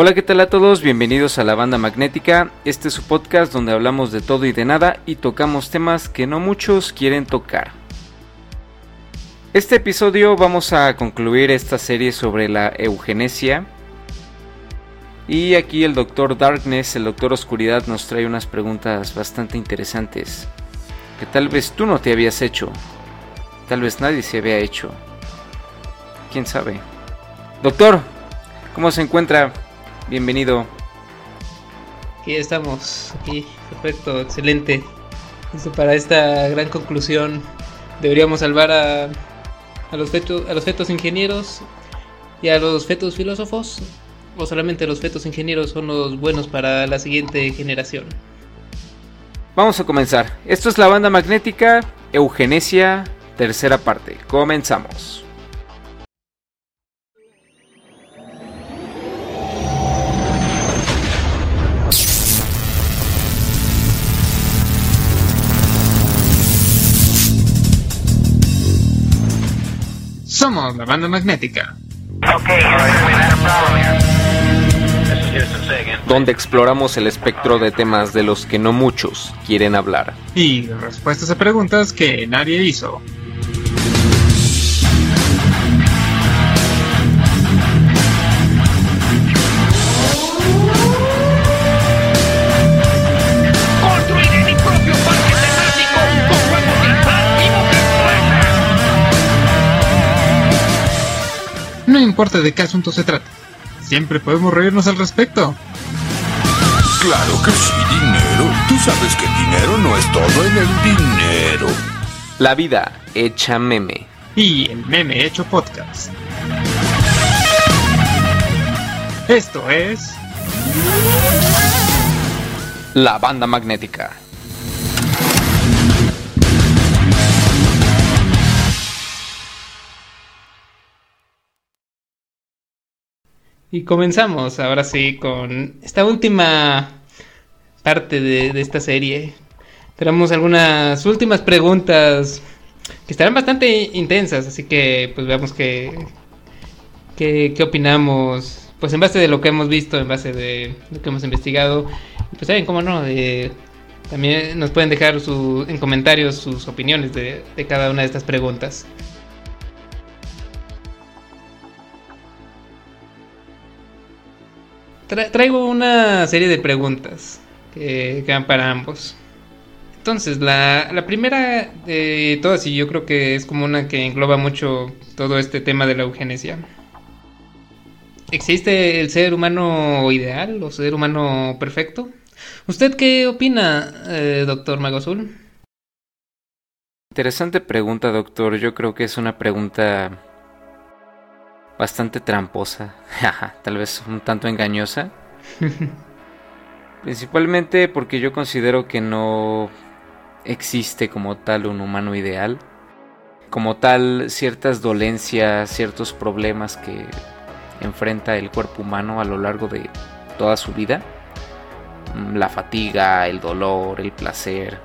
Hola, ¿qué tal a todos? Bienvenidos a la banda magnética. Este es su podcast donde hablamos de todo y de nada y tocamos temas que no muchos quieren tocar. Este episodio vamos a concluir esta serie sobre la eugenesia. Y aquí el Doctor Darkness, el Doctor Oscuridad, nos trae unas preguntas bastante interesantes que tal vez tú no te habías hecho. Tal vez nadie se había hecho. ¿Quién sabe? Doctor, ¿cómo se encuentra? Bienvenido. Aquí estamos, aquí, perfecto, excelente. para esta gran conclusión. Deberíamos salvar a, a, los fetos, a los fetos ingenieros y a los fetos filósofos. O solamente los fetos ingenieros son los buenos para la siguiente generación. Vamos a comenzar. Esto es la banda magnética, Eugenesia, tercera parte. Comenzamos. Somos la banda magnética. Donde exploramos el espectro de temas de los que no muchos quieren hablar. Y respuestas a preguntas que nadie hizo. Importa de qué asunto se trate, siempre podemos reírnos al respecto. Claro que sí, dinero. Tú sabes que el dinero no es todo en el dinero. La vida hecha meme. Y el meme hecho podcast. Esto es... La banda magnética. Y comenzamos ahora sí con esta última parte de, esta serie. Tenemos algunas últimas preguntas que estarán bastante intensas, así que pues veamos qué, qué, qué opinamos. Pues en base de lo que hemos visto, en base de lo que hemos investigado. Pues saben cómo no, también nos pueden dejar su, en comentarios sus opiniones de, de cada una de estas preguntas. Traigo una serie de preguntas que, quedan para ambos. Entonces, la, la, primera de todas, y yo creo que es como una que engloba mucho todo este tema de la eugenesia. ¿Existe el ser humano ideal o ser humano perfecto? ¿Usted qué opina, eh, doctor Mago Azul? Interesante pregunta, doctor. Yo creo que es una pregunta bastante tramposa, tal vez un tanto engañosa. Principalmente porque yo considero que no existe como tal un humano ideal. Como tal, ciertas dolencias, ciertos problemas que enfrenta el cuerpo humano a lo largo de toda su vida. Mm, la fatiga, el dolor, el placer.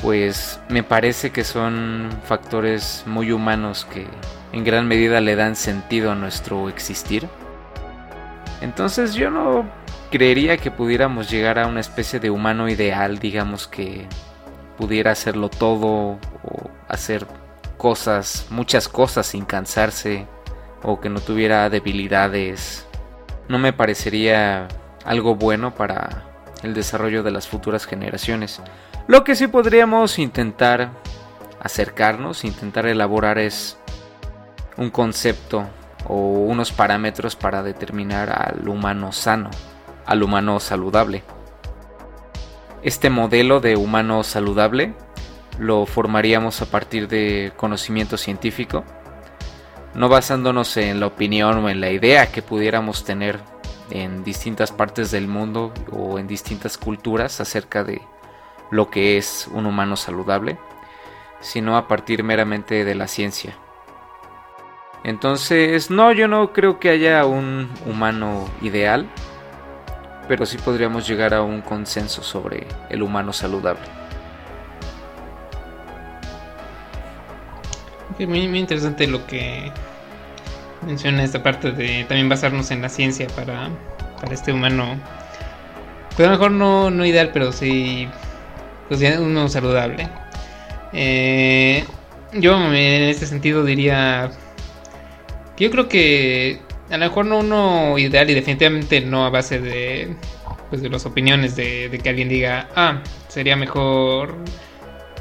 Pues me parece que son factores muy humanos que en gran medida le dan sentido a nuestro existir. Entonces yo no creería que pudiéramos llegar a una especie de humano ideal, digamos que pudiera hacerlo todo o hacer cosas, muchas cosas sin cansarse o que no tuviera debilidades. No me parecería algo bueno para el desarrollo de las futuras generaciones. Lo que sí podríamos intentar acercarnos, intentar elaborar es un concepto o unos parámetros para determinar al humano sano, al humano saludable. Este modelo de humano saludable lo formaríamos a partir de conocimiento científico, no basándonos en la opinión o en la idea que pudiéramos tener en distintas partes del mundo o en distintas culturas acerca de lo que es un humano saludable, sino a partir meramente de la ciencia. Entonces, no, yo no creo que haya un humano ideal, pero sí podríamos llegar a un consenso sobre el humano saludable. muy, muy interesante lo que menciona esta parte de también basarnos en la ciencia para para este humano. Pues a lo mejor no, no ideal, pero sí pues uno saludable. Eh, yo en este sentido diría yo creo que a lo mejor no uno ideal y definitivamente no a base de pues de las opiniones de, que alguien diga ah sería mejor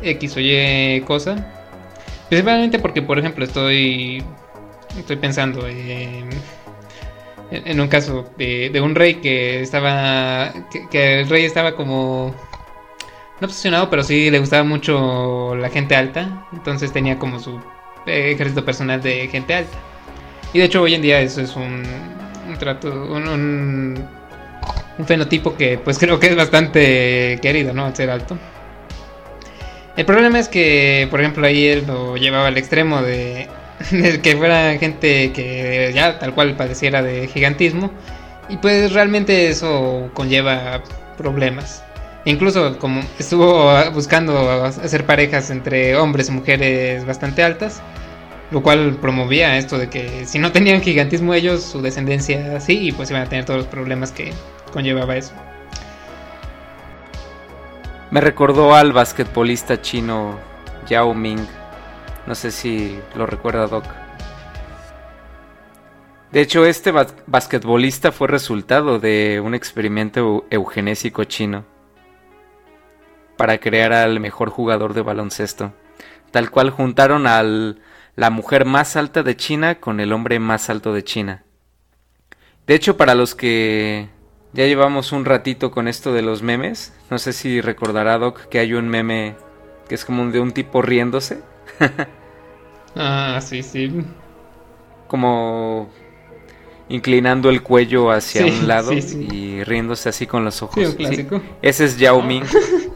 X o Y cosa principalmente porque por ejemplo estoy estoy pensando en, en un caso de, un rey que estaba que el rey estaba como no obsesionado, pero sí le gustaba mucho la gente alta. Entonces tenía como su ejército personal de gente alta. Y de hecho hoy en día eso es un, trato, un, un, fenotipo que pues creo que es bastante querido, ¿no? ser alto. El problema es que, por ejemplo, ahí él lo llevaba al extremo de, de que fuera gente que ya tal cual padeciera de gigantismo. Y pues realmente eso conlleva problemas. Incluso como estuvo buscando hacer parejas entre hombres y mujeres bastante altas, lo cual promovía esto de que si no tenían gigantismo ellos, su descendencia sí, y pues iban a tener todos los problemas que conllevaba eso. Me recordó al basquetbolista chino Yao Ming. No sé si lo recuerda Doc. De hecho, este basquetbolista fue resultado de un experimento eugenésico chino para crear al mejor jugador de baloncesto. Tal cual juntaron a la mujer más alta de China con el hombre más alto de China. De hecho, para los que ya llevamos un ratito con esto de los memes, no sé si recordará Doc que hay un meme que es como de un tipo riéndose. ah, sí, sí. Como inclinando el cuello hacia un lado y riéndose así con los ojos. Sí, clásico. Ese es Yao Ming.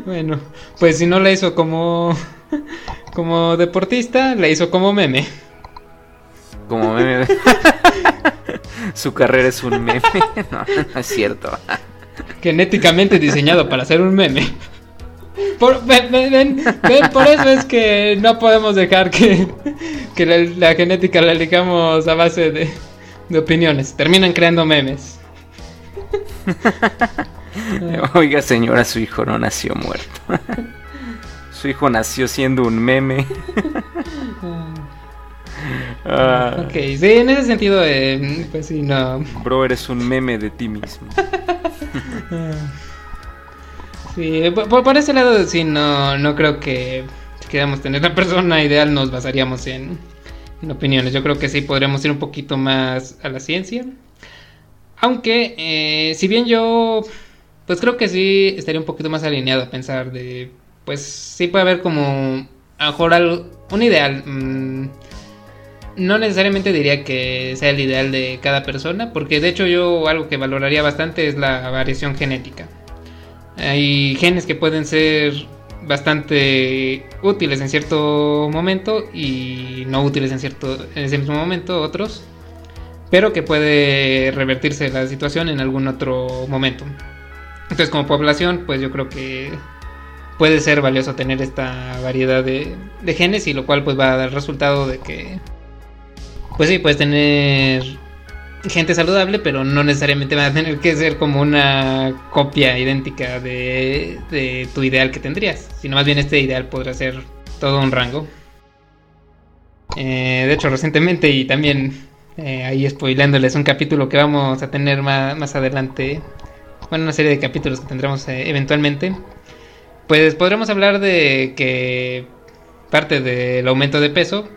bueno, pues si no la hizo como como deportista, la hizo como meme. Como meme. Su carrera es un meme. No, no es cierto. Genéticamente diseñado para ser un meme. Por, ven, ven, ven, por eso es que no podemos dejar que, que la, la, genética la eligamos a base de, de opiniones. Terminan creando memes. Oiga, señora, su hijo no nació muerto. su hijo nació siendo un meme. ah. Ok, sí, en ese sentido, eh, pues sí, no. Bro, eres un meme de ti mismo. sí, por, por, ese lado, sí, no, no creo que si queramos tener la persona ideal nos basaríamos en, en opiniones. Yo creo que sí podríamos ir un poquito más a la ciencia. Aunque, eh, si bien yo pues creo que sí estaría un poquito más alineado a pensar de, pues sí puede haber como, a lo mejor un ideal. Mmm, no necesariamente diría que sea el ideal de cada persona, porque de hecho yo algo que valoraría bastante es la variación genética. Hay genes que pueden ser bastante útiles en cierto momento y no útiles en cierto en ese mismo momento otros, pero que puede revertirse la situación en algún otro momento. Entonces como población, pues yo creo que puede ser valioso tener esta variedad de, de, genes y lo cual pues va a dar resultado de que, pues sí, puedes tener gente saludable, pero no necesariamente va a tener que ser como una copia idéntica de, de tu ideal que tendrías, sino más bien este ideal podrá ser todo un rango. Eh, de hecho, recientemente y también eh, ahí spoilándoles un capítulo que vamos a tener más, más adelante bueno, una serie de capítulos que tendremos eh, eventualmente, pues podremos hablar de que parte del aumento de peso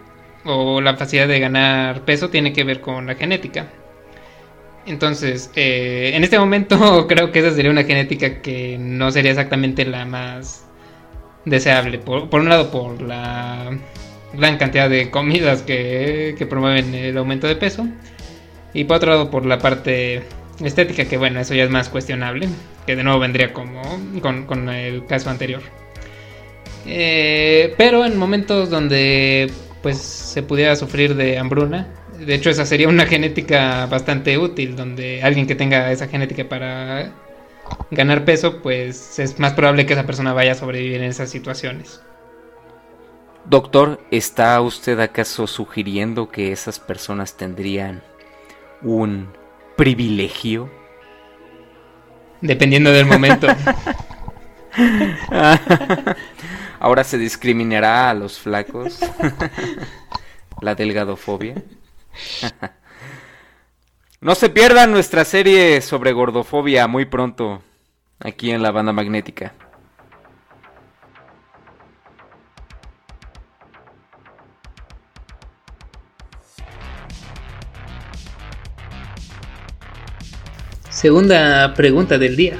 o la facilidad de ganar peso tiene que ver con la genética. Entonces, eh, en este momento creo que esa sería una genética que no sería exactamente la más deseable. Por, por un lado, por la gran cantidad de comidas que, que promueven el aumento de peso. Y por otro lado, por la parte estética, que bueno, eso ya es más cuestionable, que de nuevo vendría como con, con el caso anterior. Eh, pero en momentos donde pues se pudiera sufrir de hambruna, de hecho esa sería una genética bastante útil, donde alguien que tenga esa genética para ganar peso, pues es más probable que esa persona vaya a sobrevivir en esas situaciones. Doctor, ¿está usted acaso sugiriendo que esas personas tendrían un privilegio? Dependiendo del momento. Ahora se discriminará a los flacos. La delgadofobia. No se pierdan nuestra serie sobre gordofobia muy pronto aquí en la banda magnética. Segunda pregunta del día.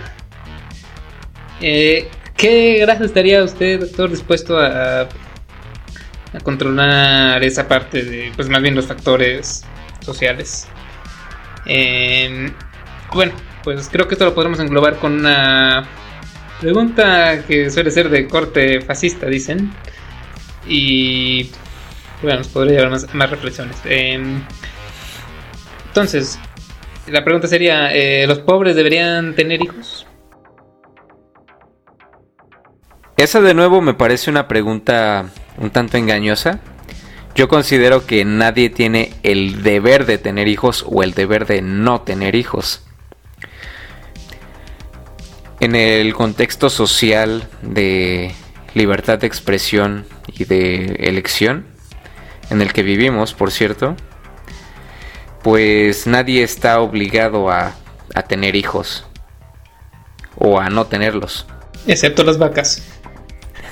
Eh, ¿Qué grasa estaría usted, doctor, dispuesto a, controlar esa parte de, pues más bien los factores sociales? Eh, bueno, pues creo que esto lo podremos englobar con una pregunta que suele ser de corte fascista, dicen. Y bueno, nos podría llevar más, reflexiones. Eh, entonces, la pregunta sería, eh, ¿los pobres deberían tener hijos? Esa de nuevo me parece una pregunta un tanto engañosa. Yo considero que nadie tiene el deber de tener hijos o el deber de no tener hijos. En el contexto social de libertad de expresión y de elección en el que vivimos, por cierto, pues nadie está obligado a, a tener hijos o a no tenerlos. Excepto las vacas.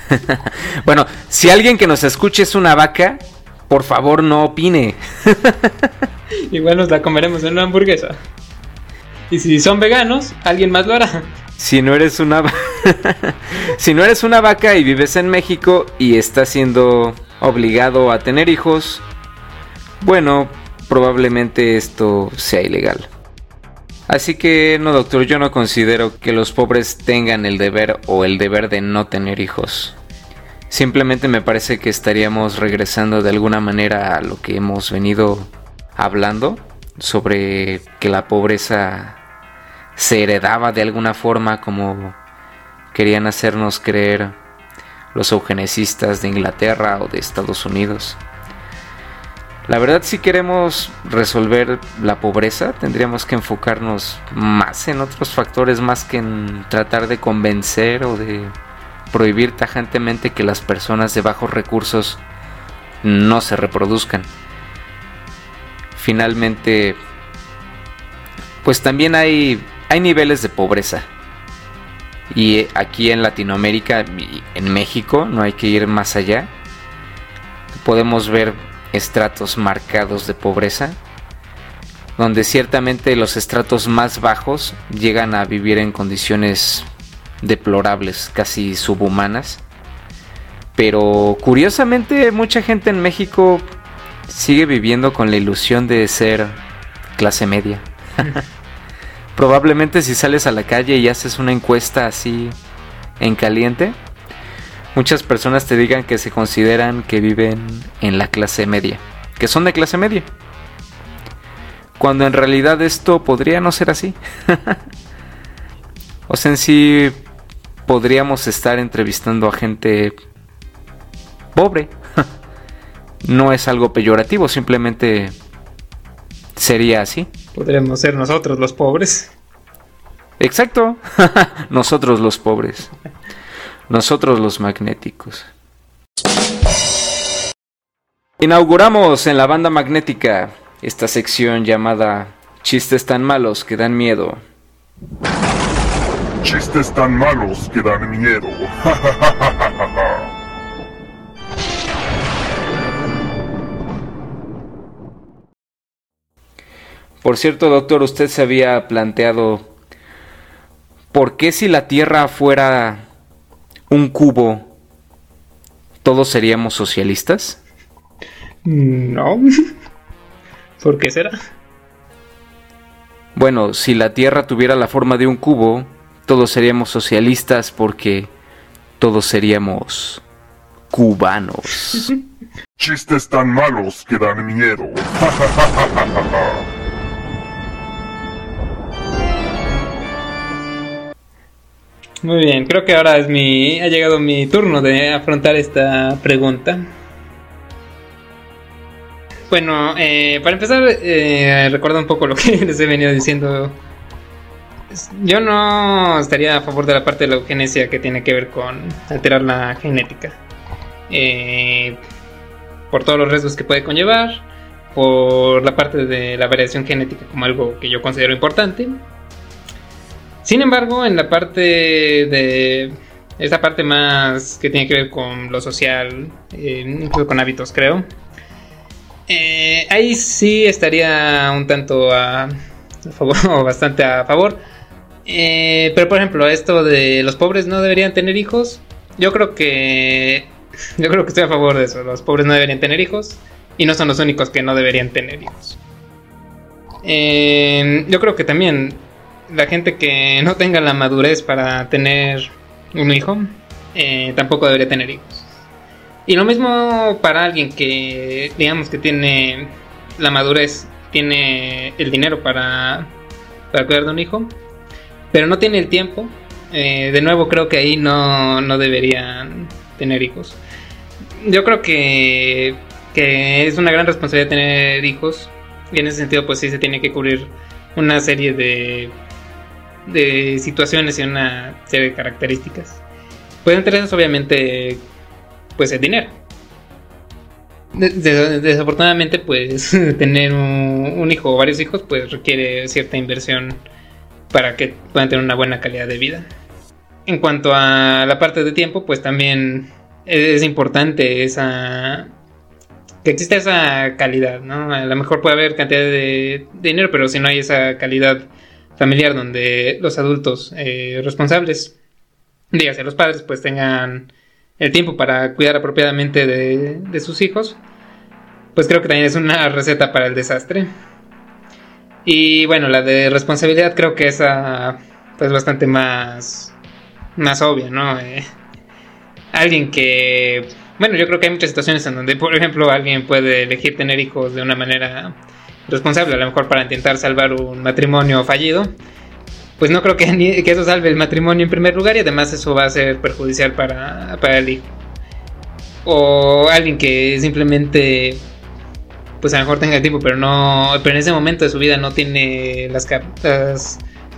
bueno, si alguien que nos escuche es una vaca, por favor no opine. Igual nos la comeremos en una hamburguesa. Y si son veganos, alguien más lo hará. Si no eres una si no eres una vaca y vives en México y estás siendo obligado a tener hijos, bueno, probablemente esto sea ilegal. Así que no, doctor, yo no considero que los pobres tengan el deber o el deber de no tener hijos. Simplemente me parece que estaríamos regresando de alguna manera a lo que hemos venido hablando sobre que la pobreza se heredaba de alguna forma como querían hacernos creer los eugenesistas de Inglaterra o de Estados Unidos. La verdad si queremos resolver la pobreza tendríamos que enfocarnos más en otros factores más que en tratar de convencer o de prohibir tajantemente que las personas de bajos recursos no se reproduzcan. Finalmente, pues también hay, hay niveles de pobreza. Y aquí en Latinoamérica en México, no hay que ir más allá, podemos ver estratos marcados de pobreza, donde ciertamente los estratos más bajos llegan a vivir en condiciones deplorables, casi subhumanas. Pero curiosamente mucha gente en México sigue viviendo con la ilusión de ser clase media. Probablemente si sales a la calle y haces una encuesta así en caliente, muchas personas te digan que se consideran que viven en la clase media, que son de clase media. Cuando en realidad esto podría no ser así. o sea, en sí podríamos estar entrevistando a gente pobre. no es algo peyorativo, simplemente sería así. Podríamos ser nosotros los pobres. Exacto, nosotros los pobres, nosotros los magnéticos. Inauguramos en la banda magnética esta sección llamada Chistes tan malos que dan miedo. Chistes tan malos que dan miedo. Por cierto, doctor, usted se había planteado por qué si la Tierra fuera un cubo, todos seríamos socialistas? No. ¿Por qué será? Bueno, si la Tierra tuviera la forma de un cubo, todos seríamos socialistas porque todos seríamos cubanos. Chistes tan malos que dan miedo. Muy bien, creo que ahora es mi ha llegado mi turno de afrontar esta pregunta. Bueno, eh, para empezar, eh, recuerdo un poco lo que les he venido diciendo. Yo no estaría a favor de la parte de la eugenesia que tiene que ver con alterar la genética. Eh, por todos los riesgos que puede conllevar, por la parte de la variación genética como algo que yo considero importante. Sin embargo, en la parte de esta parte más que tiene que ver con lo social, eh, incluso con hábitos, creo. Eh, ahí sí estaría un tanto a, favor, o bastante a favor. Eh, pero por ejemplo, esto de los pobres no deberían tener hijos. Yo creo que. Yo creo que estoy a favor de eso. Los pobres no deberían tener hijos. Y no son los únicos que no deberían tener hijos. yo creo que también la gente que no tenga la madurez para tener un hijo, eh, tampoco debería tener hijos. Y lo mismo para alguien que, digamos, que tiene la madurez, tiene el dinero para, para cuidar de un hijo, pero no tiene el tiempo. Eh, de nuevo, creo que ahí no, no deberían tener hijos. Yo creo que, que es una gran responsabilidad tener hijos. Y en ese sentido, pues sí se tiene que cubrir una serie de de situaciones y una serie de características. Pueden entre obviamente, pues el dinero. Desafortunadamente, pues tener un, hijo o varios hijos, pues requiere cierta inversión para que puedan tener una buena calidad de vida. En cuanto a la parte de tiempo, pues también es importante esa que exista esa calidad, ¿no? A lo mejor puede haber cantidad de dinero, pero si no hay esa calidad familiar donde los adultos eh, responsables, dígase los padres, pues tengan el tiempo para cuidar apropiadamente de, sus hijos, pues creo que también es una receta para el desastre. Y bueno, la de responsabilidad creo que esa pues bastante más más obvia, ¿no? Eh, alguien que bueno, yo creo que hay muchas situaciones en donde, por ejemplo, alguien puede elegir tener hijos de una manera responsable, a lo mejor para intentar salvar un matrimonio fallido, pues no creo que, eso salve el matrimonio en primer lugar y además eso va a ser perjudicial para, para el hijo. O alguien que simplemente, pues a lo mejor tenga tiempo, pero no, pero en ese momento de su vida no tiene las,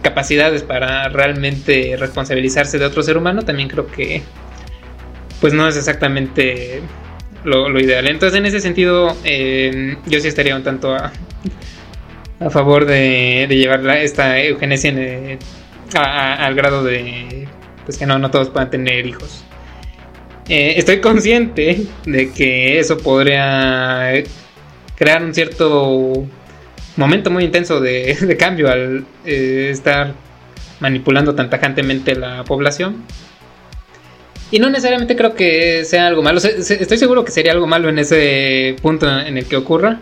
capacidades para realmente responsabilizarse de otro ser humano, también creo que, pues no es exactamente lo, ideal. Entonces, en ese sentido, eh, yo sí estaría un tanto a, a favor de, llevar esta eugenesia al grado de pues que no, no todos puedan tener hijos. Eh, estoy consciente de que eso podría crear un cierto momento muy intenso de, cambio al eh, estar manipulando tan tajantemente la población. Y no necesariamente creo que sea algo malo. Estoy seguro que sería algo malo en ese punto en el que ocurra.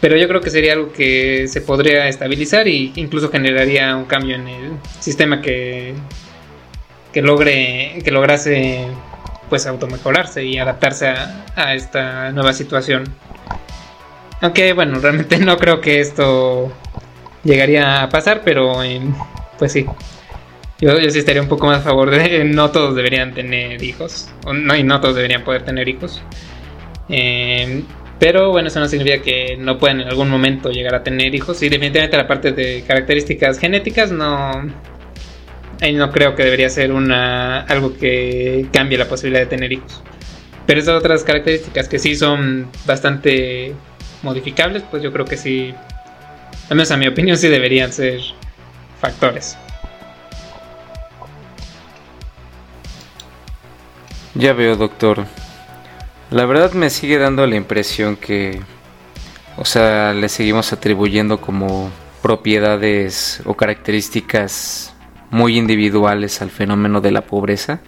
Pero yo creo que sería algo que se podría estabilizar e incluso generaría un cambio en el sistema que, que logre que lograse pues automejorarse y adaptarse a, esta nueva situación. Aunque bueno, realmente no creo que esto llegaría a pasar, pero pues sí. Yo, yo sí estaría un poco más a favor de no todos deberían tener hijos. No, y no todos deberían poder tener hijos. Eh, pero bueno, eso no significa que no puedan en algún momento llegar a tener hijos. Y definitivamente la parte de características genéticas no. No creo que debería ser una algo que cambie la posibilidad de tener hijos. Pero esas otras características que sí son bastante modificables, pues yo creo que sí. Al menos a mi opinión, sí deberían ser factores. Ya veo, doctor. La verdad me sigue dando la impresión que, o sea, le seguimos atribuyendo como propiedades o características muy individuales al fenómeno de la pobreza.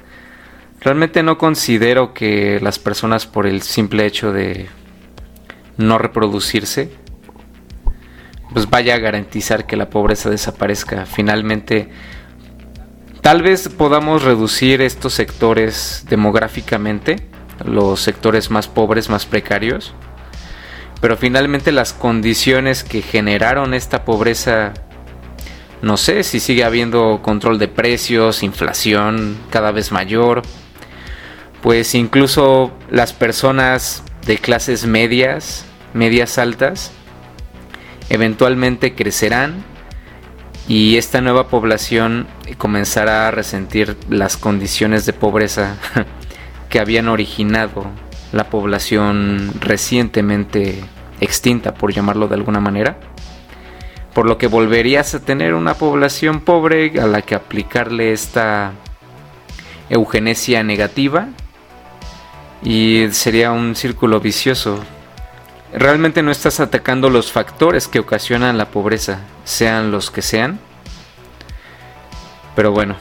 Realmente no considero que las personas por el simple hecho de no reproducirse, pues vaya a garantizar que la pobreza desaparezca. Finalmente, tal vez podamos reducir estos sectores demográficamente, los sectores más pobres, más precarios. Pero finalmente las condiciones que generaron esta pobreza, no sé si sigue habiendo control de precios, inflación cada vez mayor, pues incluso las personas de clases medias medias altas, eventualmente crecerán y esta nueva población comenzará a resentir las condiciones de pobreza que habían originado la población recientemente extinta, por llamarlo de alguna manera. Por lo que volverías a tener una población pobre a la que aplicarle esta eugenesia negativa y sería un círculo vicioso. Realmente no estás atacando los factores que ocasionan la pobreza, sean los que sean. Pero bueno,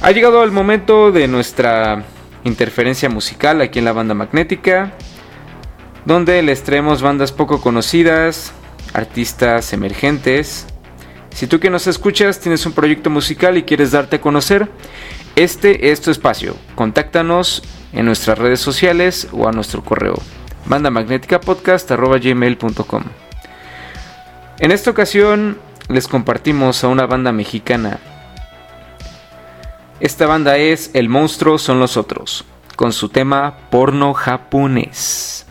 ha llegado el momento de nuestra interferencia musical aquí en la banda magnética, donde les traemos bandas poco conocidas, artistas emergentes. Si tú que nos escuchas tienes un proyecto musical y quieres darte a conocer, este es tu espacio. Contáctanos en nuestras redes sociales o a nuestro correo bandamagnéticapodcast.gmail.com En esta ocasión les compartimos a una banda mexicana. Esta banda es El monstruo son los otros, con su tema porno japonés.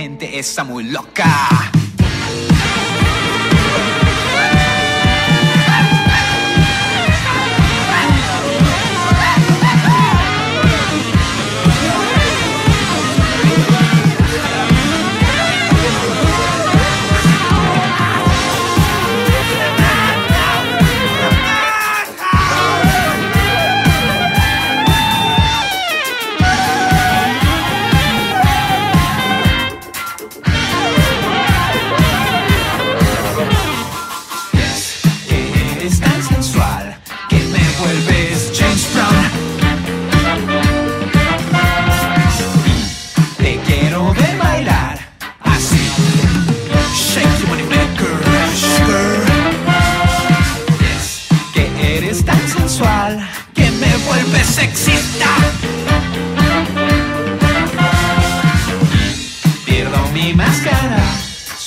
Gente está muy loca.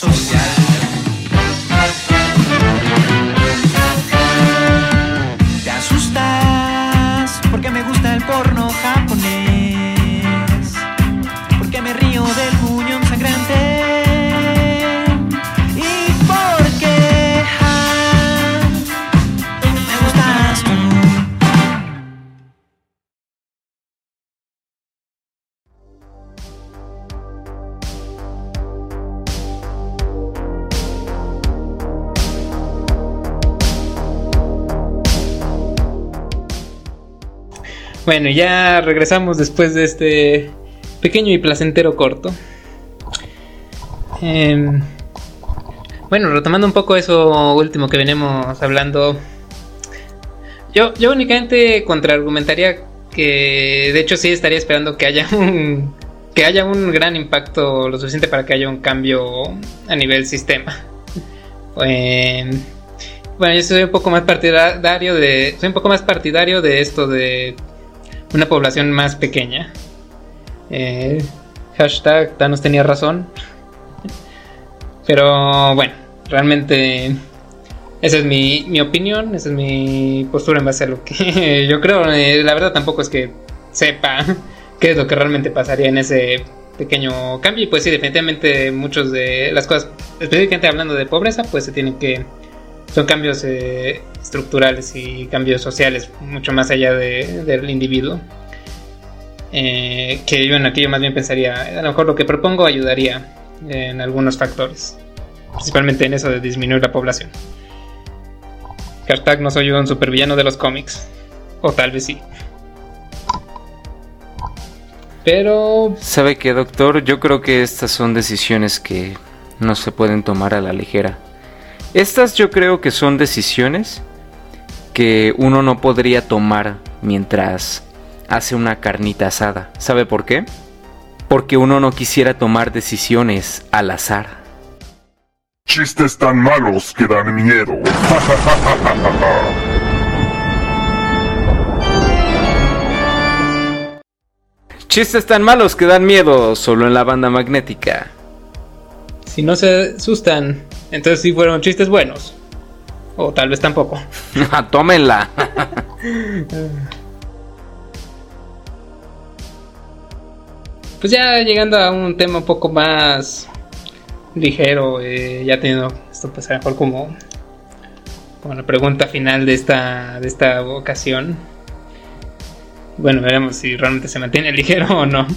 Social. Te Bueno, ya regresamos después de este pequeño y placentero corto. Em, bueno, retomando un poco eso último que venimos hablando. Yo, yo únicamente contraargumentaría que de hecho sí estaría esperando que haya un que haya un gran impacto lo suficiente para que haya un cambio a nivel sistema. Em, bueno, yo soy un poco más partidario de soy un poco más partidario de esto de una población más pequeña. Eh, hashtag Thanos tenía razón. Pero bueno, realmente esa es mi, mi, opinión, esa es mi postura en base a lo que yo creo. Eh, la verdad tampoco es que sepa qué es lo que realmente pasaría en ese pequeño cambio. Y pues sí, definitivamente muchos de las cosas, específicamente hablando de pobreza, pues se tienen que... Son cambios eh, estructurales y cambios sociales, mucho más allá de, del individuo. Eh, que yo en aquí yo más bien pensaría, a lo mejor lo que propongo ayudaría en algunos factores, principalmente en eso de disminuir la población. Hashtag no soy un supervillano de los cómics, o tal vez sí. Pero... ¿Sabe qué, doctor? Yo creo que estas son decisiones que no se pueden tomar a la ligera. Estas yo creo que son decisiones que uno no podría tomar mientras hace una carnita asada. ¿Sabe por qué? Porque uno no quisiera tomar decisiones al azar. Chistes tan malos que dan miedo. Chistes tan malos que dan miedo solo en la banda magnética. Si no se asustan, entonces sí fueron chistes buenos. O tal vez tampoco. Tómenla. pues ya llegando a un tema un poco más ligero, eh, ya teniendo esto pues a lo mejor como, como la pregunta final de esta, de esta ocasión. Bueno, veremos si realmente se mantiene ligero o no.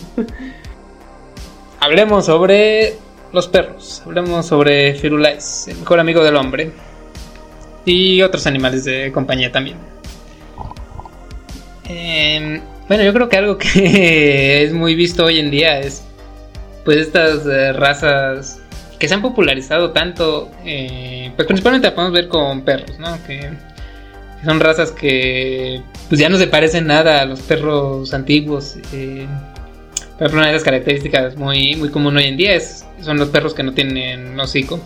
hablemos sobre los perros, hablemos sobre Firulais, el mejor amigo del hombre, y otros animales de compañía también. Em, bueno, yo creo que algo que es muy visto hoy en día es pues estas eh, razas que se han popularizado tanto, eh, pues principalmente la podemos ver con perros, ¿no? Que, son razas que pues ya no se parecen nada a los perros antiguos. Eh, ejemplo, una de las características muy, muy común hoy en día es, son los perros que no tienen hocico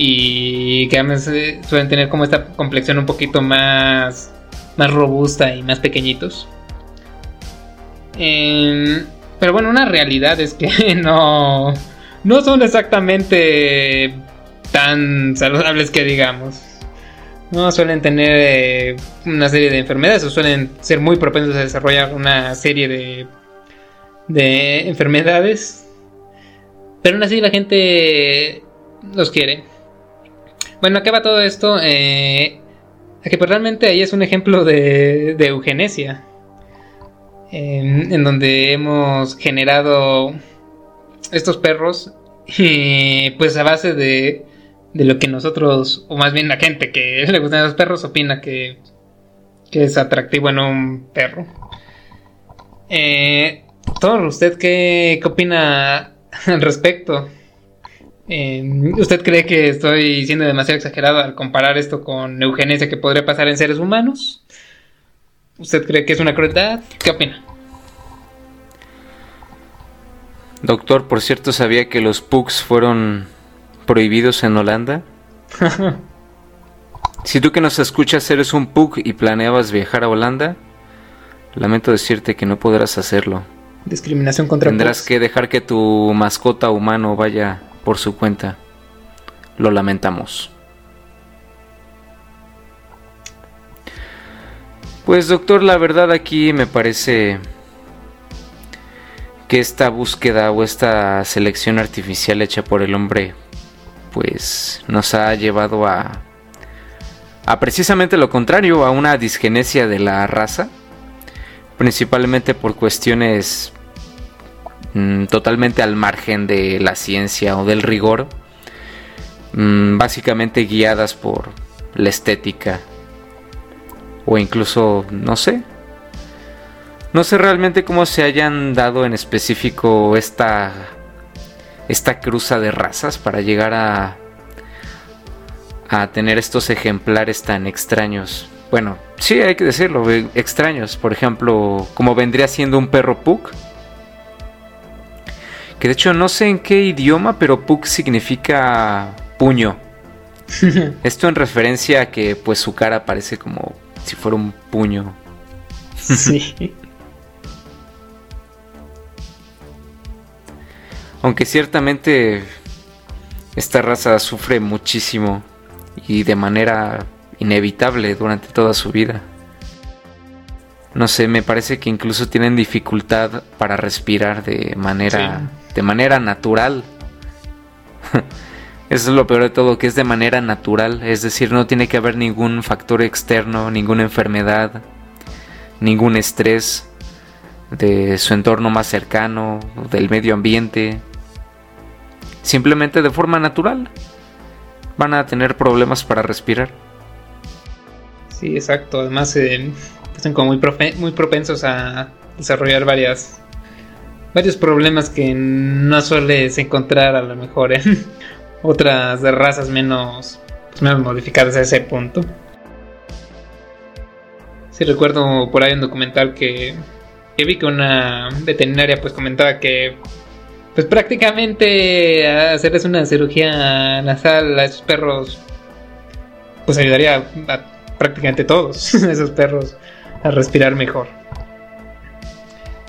y que además eh, suelen tener como esta complexión un poquito más, más robusta y más pequeñitos. Em, pero bueno, una realidad es que no, no son exactamente tan saludables que digamos. No suelen tener eh, una serie de enfermedades o suelen ser muy propensos a desarrollar una serie de, de enfermedades. Pero aún así la gente los quiere. Bueno, acaba todo esto. Eh, pues realmente ahí es un ejemplo de, de eugenesia. en donde hemos generado estos perros, y pues a base de, de lo que nosotros, o más bien la gente que le gustan los perros, opina que, que es atractivo en un perro. Eh, ¿usted qué, qué opina al respecto? Eh, ¿Usted cree que estoy siendo demasiado exagerado al comparar esto con eugenesia que podría pasar en seres humanos? ¿Usted cree que es una crueldad? ¿Qué opina? Doctor, por cierto, ¿sabía que los pugs fueron prohibidos en Holanda? si tú que nos escuchas eres un pug y planeabas viajar a Holanda, lamento decirte que no podrás hacerlo. Discriminación contra Tendrás que dejar que tu mascota humano vaya por su cuenta. Lo lamentamos. Pues doctor, la verdad aquí me parece que esta búsqueda o esta selección artificial hecha por el hombre pues nos ha llevado a a precisamente lo contrario, a una disgenesia de la raza, principalmente por cuestiones mm, totalmente al margen de la ciencia o del rigor, mm, básicamente guiadas por la estética o incluso, no sé, No sé realmente cómo se hayan dado en específico esta esta cruza de razas para llegar a a tener estos ejemplares tan extraños. Bueno, sí, hay que decirlo, eh, extraños. Por ejemplo, como vendría siendo un perro Pug. Que de hecho no sé en qué idioma, pero Pug significa puño. Esto en referencia a que pues su cara parece como si fuera un puño. Sí. Aunque ciertamente esta raza sufre muchísimo y de manera inevitable durante toda su vida. No sé, me parece que incluso tienen dificultad para respirar de manera de manera natural. Eso es lo peor de todo, que es de manera natural, es decir, no tiene que haber ningún factor externo, ninguna enfermedad, ningún estrés de su entorno más cercano, del medio ambiente. Simplemente de forma natural van a tener problemas para respirar. Sí, exacto. Además, eh, son como muy, muy propensos a desarrollar varias varios problemas que no sueles encontrar a lo mejor en otras razas menos, pues, menos modificadas a ese punto. Sí recuerdo por ahí un documental que, vi que una veterinaria pues comentaba que pues prácticamente hacerles una cirugía nasal a esos perros pues ayudaría a prácticamente todos esos perros a respirar mejor.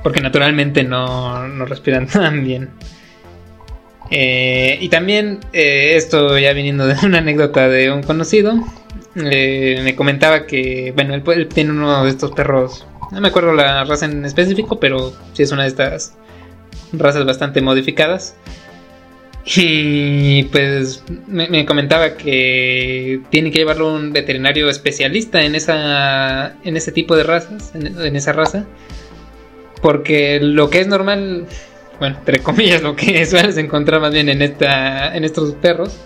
Porque naturalmente no, no respiran tan bien. Eh, y también eh, esto ya viniendo de una anécdota de un conocido. eh, me comentaba que, bueno, él, tiene uno de estos perros. No me acuerdo la raza en específico, pero sí es una de estas razas bastante modificadas. Y pues me, me comentaba que tiene que llevarlo un veterinario especialista en esa en ese tipo de razas, en esa raza, porque lo que es normal, bueno, entre comillas, lo que sueles encontrar más bien en esta en estos perros,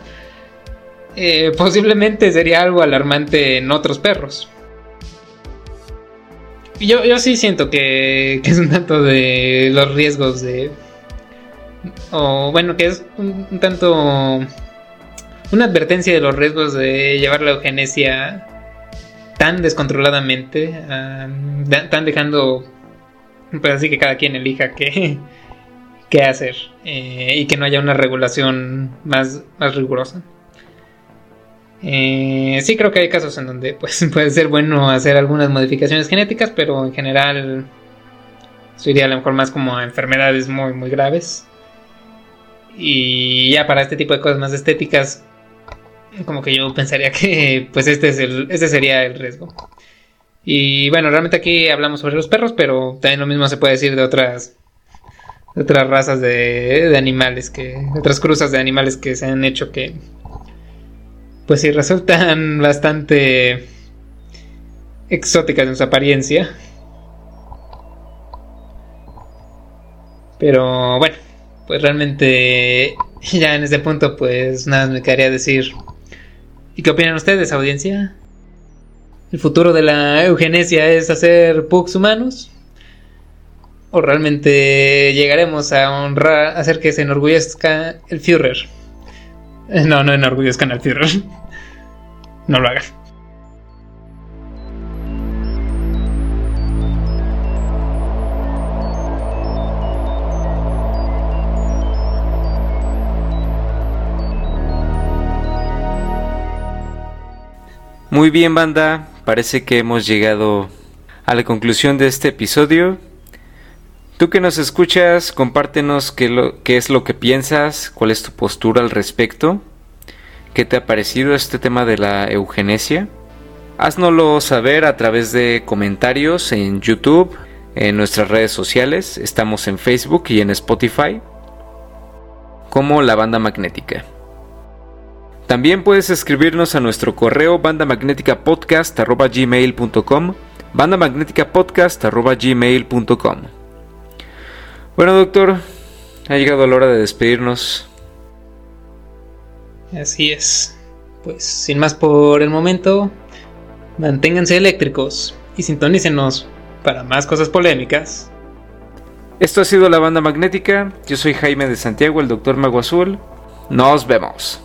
eh, posiblemente sería algo alarmante en otros perros. Yo, yo sí siento que, que es un tanto de los riesgos de o bueno, que es un, un tanto una advertencia de los riesgos de llevar la eugenesia tan descontroladamente, ah, tan dejando, pues así que cada quien elija qué, qué hacer eh, y que no haya una regulación más, más rigurosa. Eh, sí creo que hay casos en donde pues, puede ser bueno hacer algunas modificaciones genéticas, pero en general eso iría a lo mejor más como a enfermedades muy muy graves. Y ya para este tipo de cosas más estéticas, como que yo pensaría que pues este es el, este sería el riesgo. Y bueno, realmente aquí hablamos sobre los perros, pero también lo mismo se puede decir de otras de otras razas de, de animales que otras cruzas de animales que se han hecho que pues sí resultan bastante exóticas en su apariencia. Pero bueno, pues realmente ya en este punto pues nada me quedaría decir ¿y qué opinan ustedes audiencia? ¿El futuro de la eugenesia es hacer pugs humanos? ¿O realmente llegaremos a honrar, hacer que se enorgullezca el Führer? Eh, No, no enorgullezcan al Führer. No lo hagan. Muy bien, banda. Parece que hemos llegado a la conclusión de este episodio. Tú que nos escuchas, compártenos qué, lo, qué es lo que piensas, cuál es tu postura al respecto, qué te ha parecido este tema de la eugenesia. Haznoslo saber a través de comentarios en YouTube, en nuestras redes sociales, estamos en Facebook y en Spotify, como la banda magnética. También puedes escribirnos a nuestro correo bandamagnéticapodcast.gmail.com bandamagnéticapodcast.gmail.com Bueno, doctor, ha llegado la hora de despedirnos. Así es. Pues sin más por el momento, manténganse eléctricos y sintonícenos para más cosas polémicas. Esto ha sido la banda magnética. Yo soy Jaime de Santiago, el Doctor Mago Azul. Nos vemos.